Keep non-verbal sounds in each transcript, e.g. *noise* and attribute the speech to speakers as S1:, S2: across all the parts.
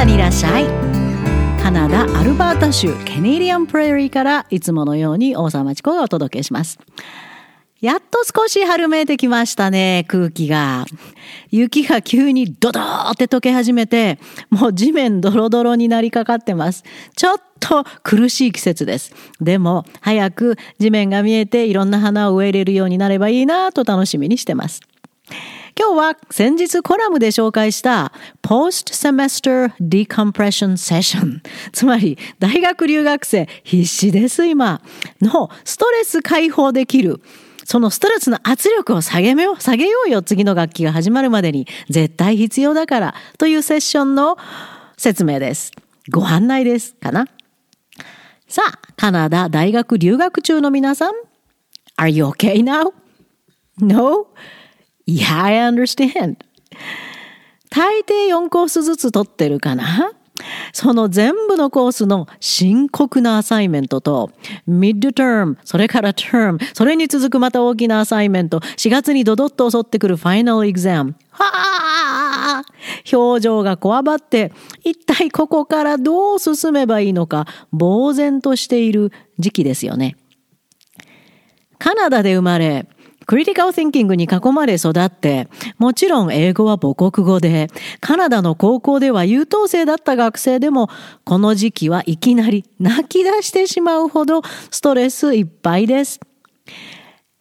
S1: ダにいらっしゃいカナダアルバータ州ケネディアンプレーリーからいつものように大沢町子がお届けしますやっと少し春めいてきましたね、空気が。雪が急にドドーって溶け始めて、もう地面ドロドロになりかかってます。ちょっと苦しい季節です。でも、早く地面が見えていろんな花を植えれるようになればいいなと楽しみにしてます。今日は先日コラムで紹介した Post Semester Decompression Session つまり大学留学生必死です今のストレス解放できるそのストレスの圧力を下げよう、下げようよ、次の楽器が始まるまでに。絶対必要だから。というセッションの説明です。ご案内です。かなさあ、カナダ大学留学中の皆さん。Are you okay now?No? Yeah, I understand. 大抵4コースずつ取ってるかな？その全部のコースの深刻なアサイメントと、ミッドターム、それからターム、それに続くまた大きなアサイメント、4月にドドッと襲ってくるファイナルエグザム。はあ表情がこわばって、一体ここからどう進めばいいのか、呆然としている時期ですよね。カナダで生まれ、クリティカル・シンキングに囲まれ育って、もちろん英語は母国語で、カナダの高校では優等生だった学生でも、この時期はいきなり泣き出してしまうほどストレスいっぱいです。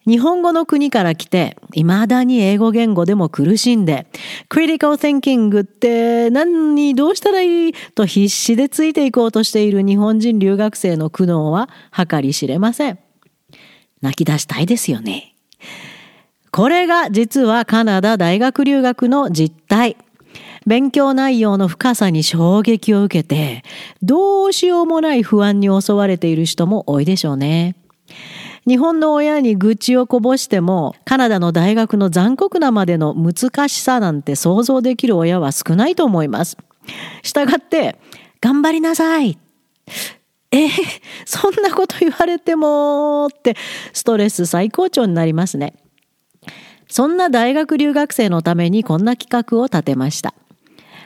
S1: 日本語の国から来て、未だに英語言語でも苦しんで、クリティカル・シンキングって何にどうしたらいいと必死でついていこうとしている日本人留学生の苦悩は計り知れません。泣き出したいですよね。これが実はカナダ大学留学の実態。勉強内容の深さに衝撃を受けて、どうしようもない不安に襲われている人も多いでしょうね。日本の親に愚痴をこぼしても、カナダの大学の残酷なまでの難しさなんて想像できる親は少ないと思います。したがって、頑張りなさい。えー、*laughs* そんなこと言われてもってストレス最高潮になりますね。そんな大学留学生のためにこんな企画を立てました。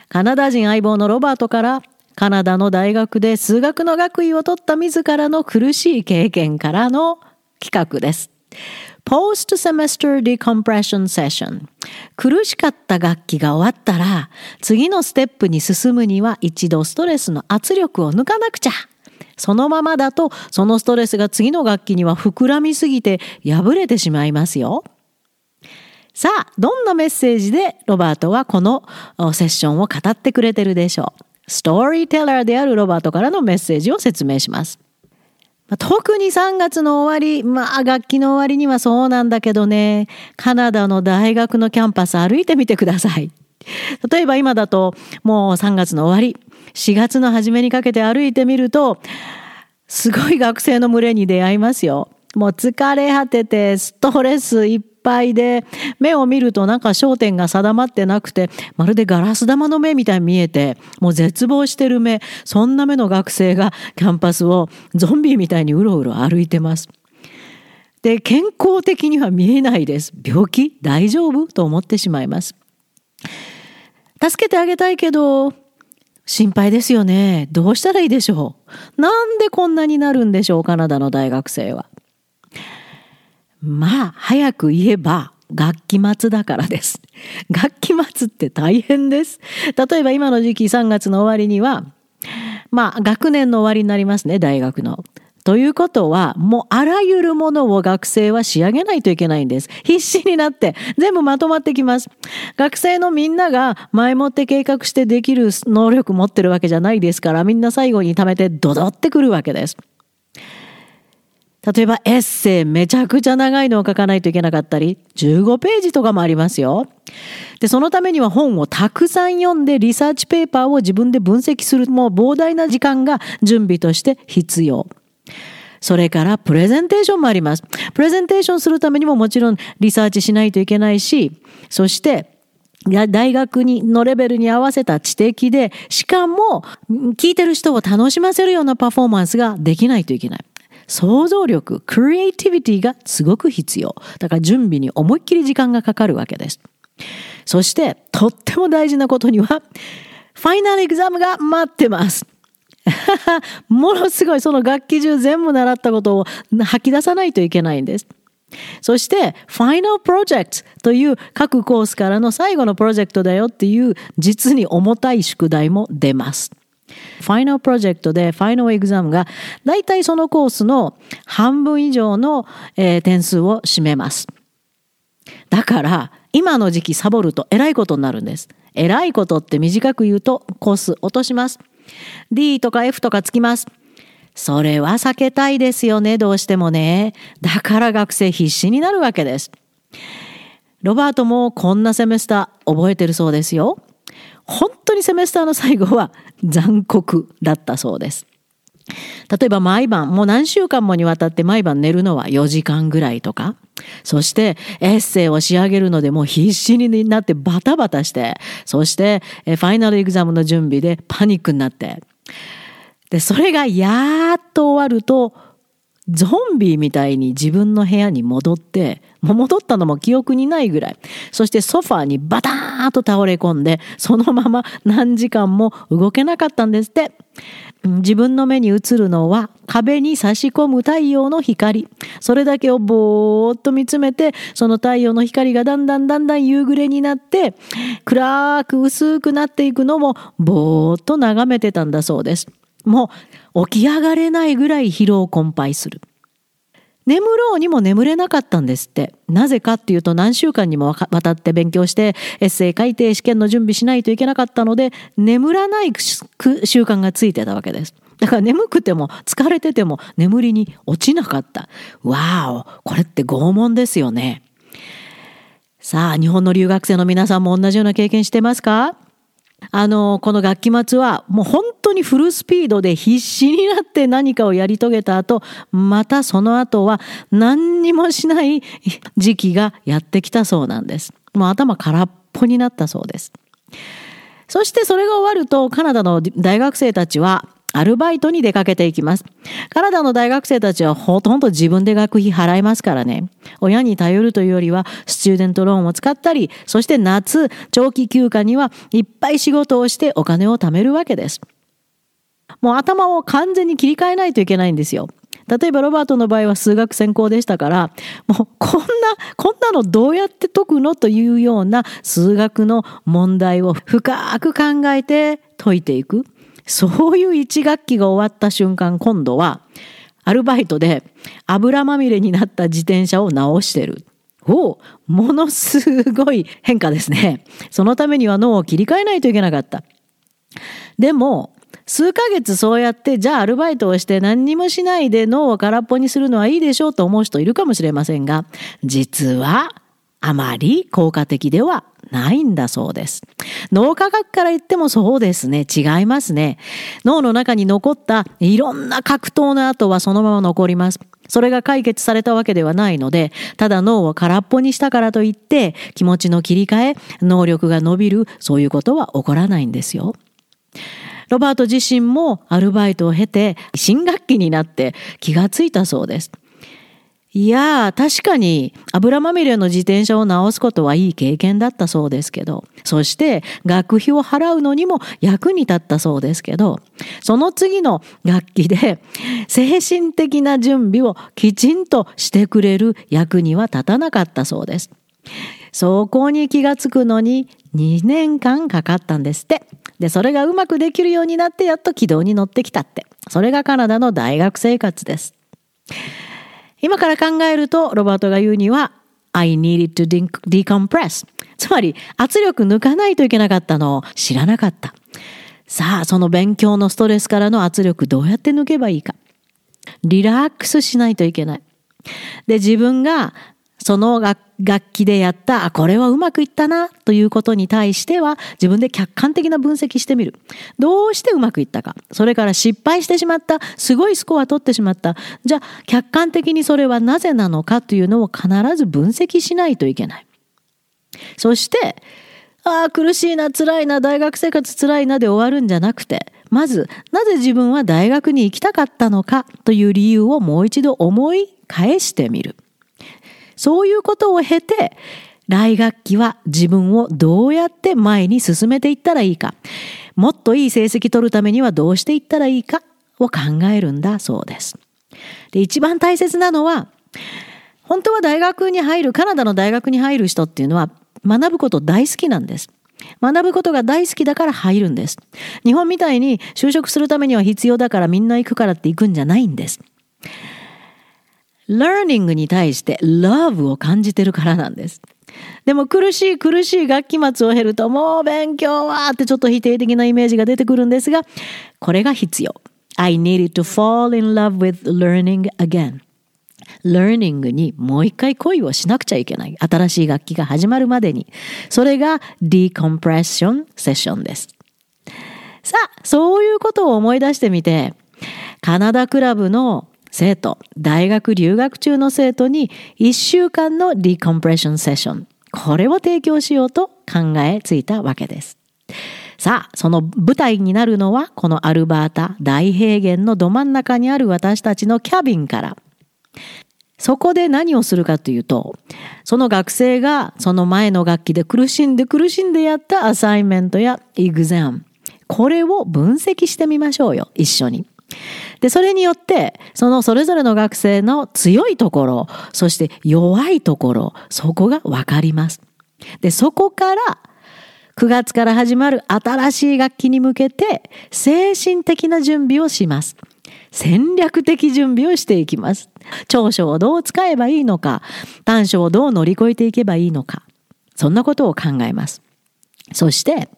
S1: カナダ人相棒のロバートからカナダの大学で数学の学位を取った自らの苦しい経験からの企画です。Post Semester Decompression Session 苦しかった楽器が終わったら次のステップに進むには一度ストレスの圧力を抜かなくちゃそのままだとそのストレスが次の楽器には膨らみすぎて破れてしまいますよ。さあ、どんなメッセージでロバートはこのセッションを語ってくれてるでしょう。ストーリーテラーであるロバートからのメッセージを説明します。特に3月の終わり、まあ楽器の終わりにはそうなんだけどね、カナダの大学のキャンパス歩いてみてください。例えば今だともう3月の終わり、4月の初めにかけて歩いてみると、すごい学生の群れに出会いますよ。もう疲れ果ててストレスいっぱいで、目を見るとなんか焦点が定まってなくて、まるでガラス玉の目みたいに見えて、もう絶望してる目、そんな目の学生がキャンパスをゾンビみたいにうろうろ歩いてます。で、健康的には見えないです。病気？大丈夫？と思ってしまいます。助けてあげたいけど、心配ですよね。どうしたらいいでしょう。なんでこんなになるんでしょう、カナダの大学生は。まあ、早く言えば、楽器末だからです。楽器末って大変です。例えば今の時期3月の終わりには、まあ、学年の終わりになりますね、大学の。ということは、もうあらゆるものを学生は仕上げないといけないんです。必死になって全部まとまってきます。学生のみんなが前もって計画してできる能力持ってるわけじゃないですから、みんな最後に貯めてドドってくるわけです。例えばエッセイめちゃくちゃ長いのを書かないといけなかったり、15ページとかもありますよ。で、そのためには本をたくさん読んでリサーチペーパーを自分で分析するもう膨大な時間が準備として必要。それからプレゼンテーションもあります。プレゼンテーションするためにももちろんリサーチしないといけないし、そして大学にのレベルに合わせた知的で、しかも聞いてる人を楽しませるようなパフォーマンスができないといけない。想像力、クリエイティビティがすごく必要。だから準備に思いっきり時間がかかるわけです。そして、とっても大事なことには、ファイナルエグザムが待ってます。ものすごいその楽器中全部習ったことを吐き出さないといけないんです。そして、ファイナルプロジェクトという各コースからの最後のプロジェクトだよっていう実に重たい宿題も出ます。ファイナルプロジェクトでファイナルエグザムが大体そのコースの半分以上の、点数を占めます。だから今の時期サボるとえらいことになるんです。えらいことって短く言うとコース落とします。D とか F とかつきます。それは避けたいですよね、どうしてもね。だから学生必死になるわけです。ロバートもこんなセメスター覚えてるそうですよ。本当にセメスターの最後は残酷だったそうです。例えば毎晩、もう何週間もにわたって毎晩寝るのは4時間ぐらいとか、そしてエッセイを仕上げるのでもう必死になってバタバタして、そしてファイナルエグザムの準備でパニックになって、で、それがやっと終わると、ゾンビみたいに自分の部屋に戻って、戻ったのも記憶にないぐらい。そしてソファーにバターンと倒れ込んで、そのまま何時間も動けなかったんですって。自分の目に映るのは壁に差し込む太陽の光。それだけをぼーっと見つめて、その太陽の光がだんだんだんだん夕暮れになって、暗く薄くなっていくのもぼーっと眺めてたんだそうです。もう起き上がれないぐらい疲労困憊する。眠ろうにも眠れなかったんですって。なぜかっていうと何週間にもわたって勉強してエッセイ書いて試験の準備しないといけなかったので眠らない習慣がついてたわけです。だから眠くても疲れてても眠りに落ちなかった。わお、これって拷問ですよね。さあ、日本の留学生の皆さんも同じような経験してますか？あの、この楽器末はもう本当にフルスピードで必死になって何かをやり遂げた後、またその後は何にもしない時期がやってきたそうなんです。もう頭空っぽになったそうです。そしてそれが終わるとカナダの大学生たちはアルバイトに出かけていきます。カナダの大学生たちはほとんど自分で学費払いますからね。親に頼るというよりは、スチューデントローンを使ったり、そして夏、長期休暇にはいっぱい仕事をしてお金を貯めるわけです。もう頭を完全に切り替えないといけないんですよ。例えばロバートの場合は数学専攻でしたから、もうこんな、こんなのどうやって解くのというような数学の問題を深く考えて解いていく。そういう一学期が終わった瞬間、今度は、アルバイトで油まみれになった自転車を直してる。おものすごい変化ですね。そのためには脳を切り替えないといけなかった。でも、数ヶ月そうやってじゃあアルバイトをして何にもしないで脳を空っぽにするのはいいでしょうと思う人いるかもしれませんが実はあまり効果的ではないんだそうです。脳科学から言ってもそうですね。違いますね。脳の中に残ったいろんな格闘の後はそのまま残ります。それが解決されたわけではないので、ただ脳を空っぽにしたからといって気持ちの切り替え、能力が伸びる、そういうことは起こらないんですよ。ロバート自身もアルバイトを経て新学期になって気がついたそうです。いやー、確かに油まみれの自転車を直すことはいい経験だったそうですけど、そして学費を払うのにも役に立ったそうですけど、その次の楽器で精神的な準備をきちんとしてくれる役には立たなかったそうです。そこに気がつくのに2年間かかったんですって。で、それがうまくできるようになってやっと軌道に乗ってきたって。それがカナダの大学生活です。今から考えると、ロバートが言うには、I needed to decompress。つまり、圧力抜かないといけなかったのを知らなかった。さあ、その勉強のストレスからの圧力どうやって抜けばいいか。リラックスしないといけない。で、自分がその学楽器でやった、あ、これはうまくいったな、ということに対しては、自分で客観的な分析してみる。どうしてうまくいったか。それから失敗してしまった。すごいスコア取ってしまった。じゃあ、客観的にそれはなぜなのかというのを必ず分析しないといけない。そして、ああ、苦しいな、辛いな、大学生活辛いなで終わるんじゃなくて、まず、なぜ自分は大学に行きたかったのかという理由をもう一度思い返してみる。そういうことを経て、来学期は自分をどうやって前に進めていったらいいか。もっといい成績取るためにはどうしていったらいいかを考えるんだそうです。で、一番大切なのは、本当は大学に入る、カナダの大学に入る人っていうのは学ぶこと大好きなんです。学ぶことが大好きだから入るんです。日本みたいに就職するためには必要だからみんな行くからって行くんじゃないんです。Learning に対して love を感じてるからなんです。でも苦しい苦しい学期末を経るともう勉強はってちょっと否定的なイメージが出てくるんですが、これが必要。I needed to fall in love with learning again. learning にもう一回恋をしなくちゃいけない。新しい楽器が始まるまでに。それが decompression session です。さあ、そういうことを思い出してみて、カナダクラブの生徒、大学留学中の生徒に1週間の decompression session。これを提供しようと考えついたわけです。さあ、その舞台になるのは、このアルバータ大平原のど真ん中にある私たちのキャビンから。そこで何をするかというと、その学生がその前の学期で苦しんで苦しんでやったアサイメントやエグザム、これを分析してみましょうよ、一緒に。で、それによって、そのそれぞれの学生の強いところ、そして弱いところ、そこがわかります。で、そこから、9月から始まる新しい学期に向けて、精神的な準備をします。戦略的準備をしていきます。長所をどう使えばいいのか、短所をどう乗り越えていけばいいのか、そんなことを考えます。そして、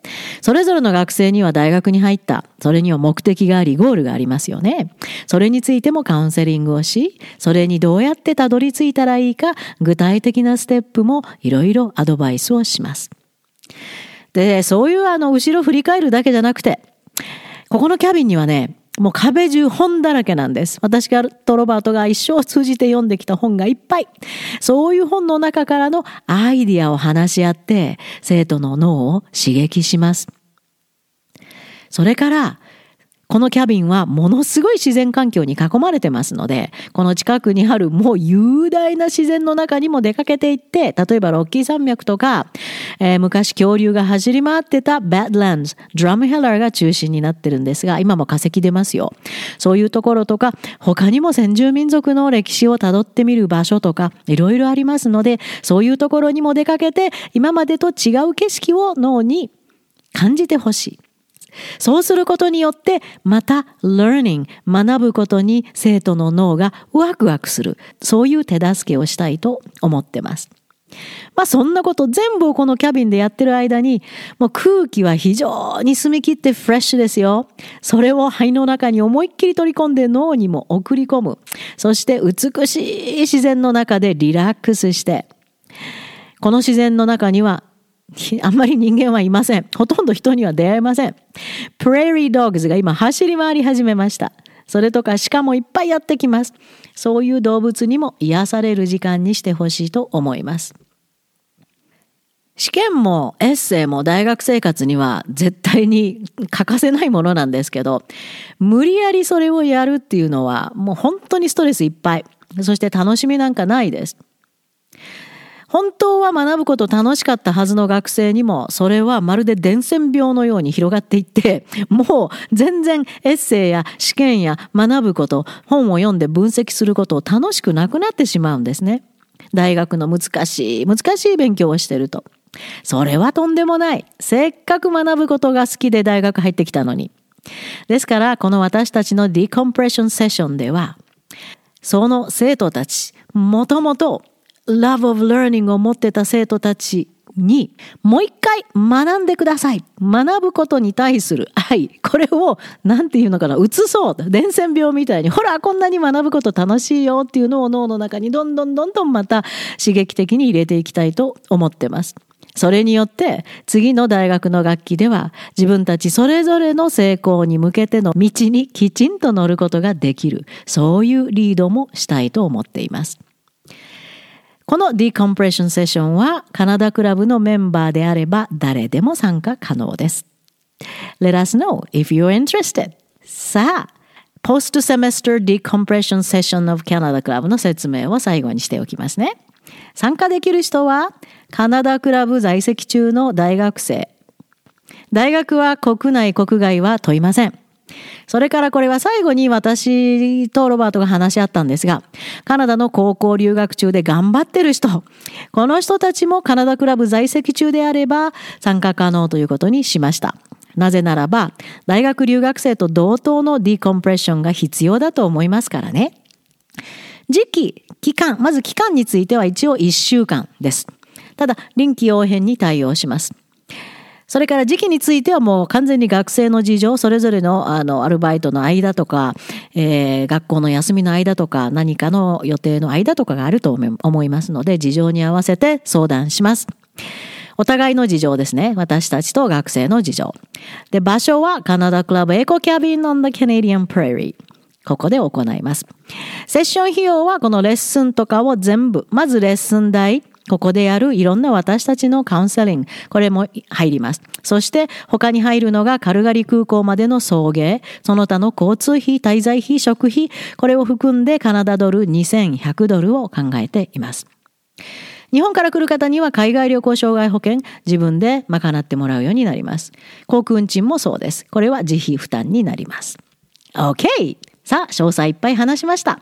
S1: それぞれの学生には大学に入った。それには目的があり、ゴールがありますよね。それについてもカウンセリングをし、それにどうやってたどり着いたらいいか、具体的なステップもいろいろアドバイスをします。で、そういうあの、後ろ振り返るだけじゃなくて、ここのキャビンにはね、もう壁中本だらけなんです。私がとロバートが一生通じて読んできた本がいっぱい。そういう本の中からのアイディアを話し合って、生徒の脳を刺激します。それから、このキャビンはものすごい自然環境に囲まれてますので、この近くにあるもう雄大な自然の中にも出かけていって、例えばロッキー山脈とか、えー、昔恐竜が走り回ってたバッドランズ、ドラムヘラーが中心になってるんですが、今も化石出ますよ。そういうところとか、他にも先住民族の歴史をたどってみる場所とか、いろいろありますので、そういうところにも出かけて、今までと違う景色を脳に感じてほしい。そうすることによって、また learning、学ぶことに生徒の脳がワクワクする。そういう手助けをしたいと思ってます。まあそんなこと全部をこのキャビンでやってる間に、もう空気は非常に澄み切ってフレッシュですよ。それを肺の中に思いっきり取り込んで脳にも送り込む。そして美しい自然の中でリラックスして、この自然の中には *laughs* あんまり人間はいません。ほとんど人には出会えません。プレーリードッグズが今走り回り始めました。それとか鹿もいっぱいやってきます。そういう動物にも癒される時間にしてほしいと思います。試験もエッセイも大学生活には絶対に欠かせないものなんですけど、無理やりそれをやるっていうのはもう本当にストレスいっぱい。そして楽しみなんかないです。本当は学ぶこと楽しかったはずの学生にも、それはまるで伝染病のように広がっていって、*laughs* もう全然エッセイや試験や学ぶこと、本を読んで分析することを楽しくなくなってしまうんですね。大学の難しい、難しい勉強をしてると。それはとんでもない。せっかく学ぶことが好きで大学入ってきたのに。ですから、この私たちのディコンプレッションセッションでは、その生徒たち、もともと Love of Learning を持ってた生徒たちにもう一回学んでください。学ぶことに対する愛。これを、なんていうのかな、移そう。伝染病みたいに、ほら、こんなに学ぶこと楽しいよっていうのを脳の中にどんどんどんどんまた刺激的に入れていきたいと思ってます。それによって次の大学の楽器では自分たちそれぞれの成功に向けての道にきちんと乗ることができるそういうリードもしたいと思っています。このディコンプレッションセッションはカナダクラブのメンバーであれば誰でも参加可能です。Let us know if you're interested. さあ、ポストセメスターディコンプレッションセッション of Canada Club の説明を最後にしておきますね。参加できる人はカナダクラブ在籍中の大学生、大学は国内国外は問いません。それからこれは最後に私とロバートが話し合ったんですが、カナダの高校留学中で頑張ってる人、この人たちもカナダクラブ在籍中であれば参加可能ということにしました。なぜならば、大学留学生と同等のディコンプレッションが必要だと思いますからね。時期、期間、まず期間については一応1週間です。ただ、臨機応変に対応します。それから時期についてはもう完全に学生の事情、それぞれのあのアルバイトの間とか、えー、学校の休みの間とか、何かの予定の間とかがあると思いますので、事情に合わせて相談します。お互いの事情ですね。私たちと学生の事情。で、場所はカナダクラブエコキャビン on the Canadian Prairie。ここで行います。セッション費用はこのレッスンとかを全部、まずレッスン代、ここでやるいろんな私たちのカウンセリング、これも入ります。そして他に入るのがカルガリ空港までの送迎、その他の交通費、滞在費、食費、これを含んでカナダドル2100ドルを考えています。日本から来る方には海外旅行障害保険自分で賄ってもらうようになります。航空運賃もそうです。これは自費負担になります。OK! さあ、詳細いっぱい話しました。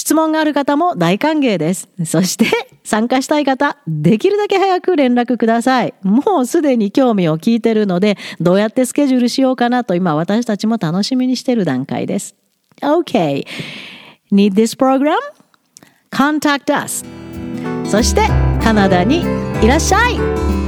S1: 質問がある方も大歓迎です。そして参加したい方、できるだけ早く連絡ください。もうすでに興味を聞いてるので、どうやってスケジュールしようかなと今私たちも楽しみにしてる段階です。OK. Need this program? Contact us. そしてカナダにいらっしゃい